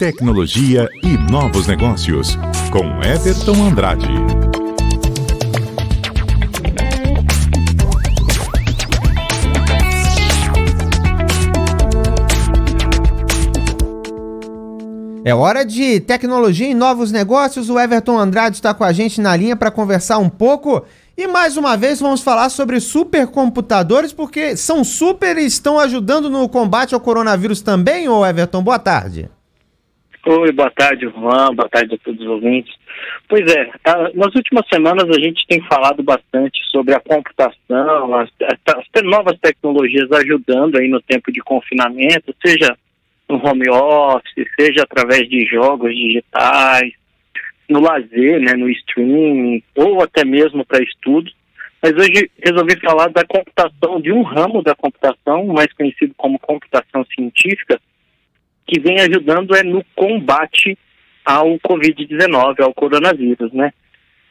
tecnologia e novos negócios, com Everton Andrade. É hora de tecnologia e novos negócios. O Everton Andrade está com a gente na linha para conversar um pouco. E mais uma vez vamos falar sobre supercomputadores, porque são super e estão ajudando no combate ao coronavírus também, ô Everton? Boa tarde. Oi, boa tarde, Juan, boa tarde a todos os ouvintes. Pois é, nas últimas semanas a gente tem falado bastante sobre a computação, as, as novas tecnologias ajudando aí no tempo de confinamento, seja no home office, seja através de jogos digitais, no lazer, né, no streaming, ou até mesmo para estudos. Mas hoje resolvi falar da computação, de um ramo da computação, mais conhecido como computação científica, que vem ajudando é no combate ao Covid-19, ao coronavírus, né?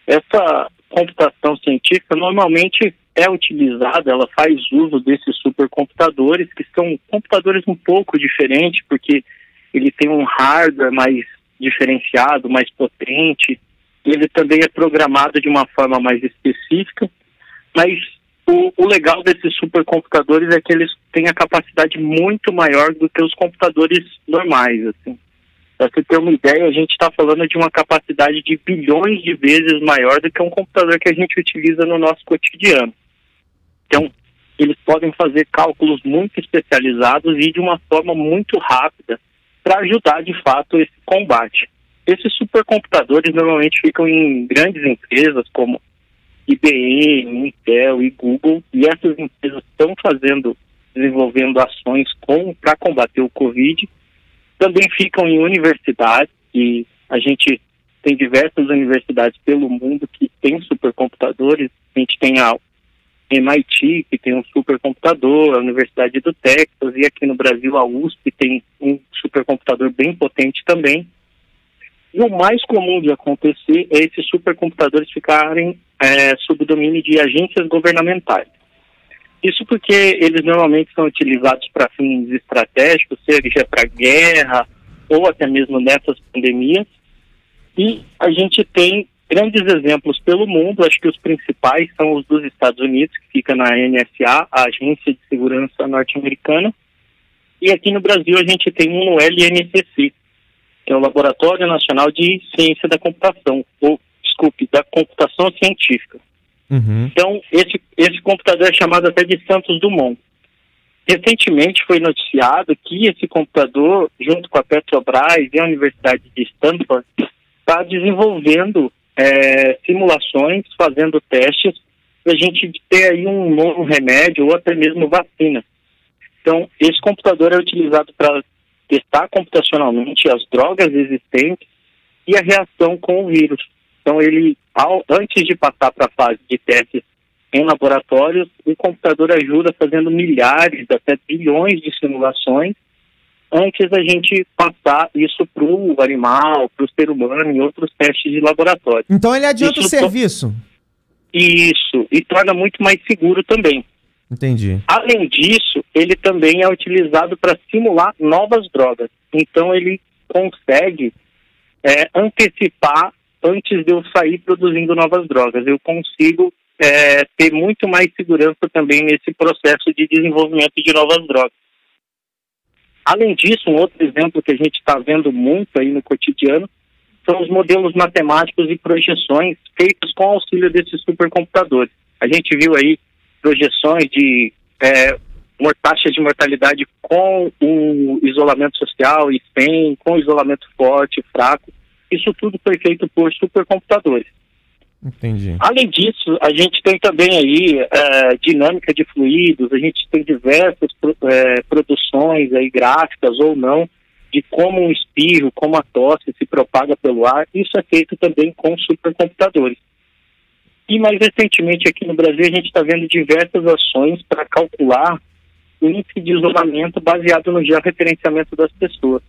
Essa computação científica normalmente é utilizada, ela faz uso desses supercomputadores, que são computadores um pouco diferentes, porque ele tem um hardware mais diferenciado, mais potente, ele também é programado de uma forma mais específica, mas o, o legal desses supercomputadores é que eles têm a capacidade muito maior do que os computadores normais, assim. Para você ter uma ideia, a gente está falando de uma capacidade de bilhões de vezes maior do que um computador que a gente utiliza no nosso cotidiano. Então, eles podem fazer cálculos muito especializados e de uma forma muito rápida para ajudar de fato esse combate. Esses supercomputadores normalmente ficam em grandes empresas como IBM, Intel e Google, e essas empresas estão fazendo, desenvolvendo ações para combater o Covid. Também ficam em universidades, e a gente tem diversas universidades pelo mundo que têm supercomputadores. A gente tem a MIT, que tem um supercomputador, a Universidade do Texas, e aqui no Brasil a USP tem um supercomputador bem potente também. E o mais comum de acontecer é esses supercomputadores ficarem é, sob o domínio de agências governamentais. Isso porque eles normalmente são utilizados para fins estratégicos, seja para guerra ou até mesmo nessas pandemias. E a gente tem grandes exemplos pelo mundo, acho que os principais são os dos Estados Unidos, que fica na NSA, a Agência de Segurança Norte-Americana, e aqui no Brasil a gente tem um LNCC, que é o Laboratório Nacional de Ciência da Computação, ou, desculpe, da Computação Científica. Uhum. Então, esse, esse computador é chamado até de Santos Dumont. Recentemente foi noticiado que esse computador, junto com a Petrobras e a Universidade de Stanford, está desenvolvendo é, simulações, fazendo testes, para a gente ter aí um novo remédio ou até mesmo vacina. Então, esse computador é utilizado para testar computacionalmente as drogas existentes e a reação com o vírus. Então, ele, ao, antes de passar para a fase de testes em laboratórios, o computador ajuda fazendo milhares, até bilhões de simulações antes da gente passar isso para o animal, para o ser humano e outros testes de laboratório. Então ele adianta isso o serviço. Isso, e torna muito mais seguro também. Entendi. Além disso, ele também é utilizado para simular novas drogas. Então ele consegue é, antecipar antes de eu sair produzindo novas drogas. Eu consigo é, ter muito mais segurança também nesse processo de desenvolvimento de novas drogas. Além disso, um outro exemplo que a gente está vendo muito aí no cotidiano são os modelos matemáticos e projeções feitos com auxílio desses supercomputadores. A gente viu aí projeções de é, taxa de mortalidade com o isolamento social e sem, com isolamento forte, fraco. Isso tudo foi feito por supercomputadores. Entendi. Além disso, a gente tem também aí é, dinâmica de fluidos, a gente tem diversas é, produções aí gráficas ou não de como um espirro, como a tosse se propaga pelo ar. Isso é feito também com supercomputadores. E mais recentemente aqui no Brasil a gente está vendo diversas ações para calcular o índice de isolamento baseado no georreferenciamento das pessoas.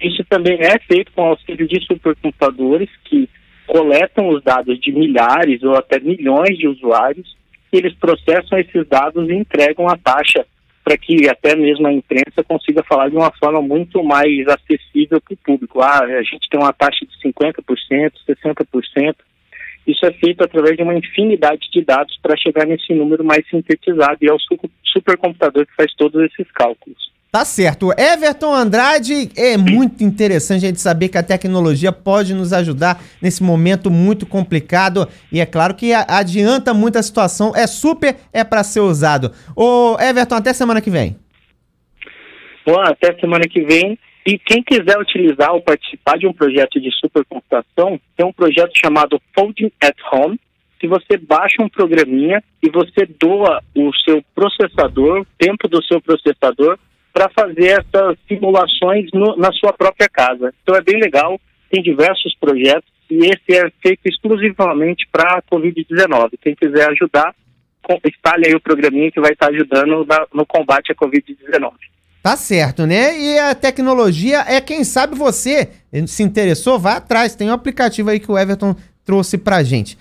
Isso também é feito com auxílio de supercomputadores que coletam os dados de milhares ou até milhões de usuários e eles processam esses dados e entregam a taxa para que até mesmo a imprensa consiga falar de uma forma muito mais acessível para o público. Ah, a gente tem uma taxa de 50%, 60%. Isso é feito através de uma infinidade de dados para chegar nesse número mais sintetizado e é o supercomputador que faz todos esses cálculos. Tá certo. Everton Andrade, é muito interessante a gente saber que a tecnologia pode nos ajudar nesse momento muito complicado e é claro que adianta muito a situação, é super, é para ser usado. Ô Everton, até semana que vem. Bom, até semana que vem. E quem quiser utilizar ou participar de um projeto de supercomputação, tem um projeto chamado Folding at Home, que você baixa um programinha e você doa o seu processador, o tempo do seu processador, para fazer essas simulações no, na sua própria casa. Então é bem legal, tem diversos projetos e esse é feito exclusivamente para a Covid-19. Quem quiser ajudar, instale aí o programinha que vai estar ajudando na, no combate à Covid-19. Tá certo, né? E a tecnologia é quem sabe você se interessou, vá atrás. Tem um aplicativo aí que o Everton trouxe pra gente.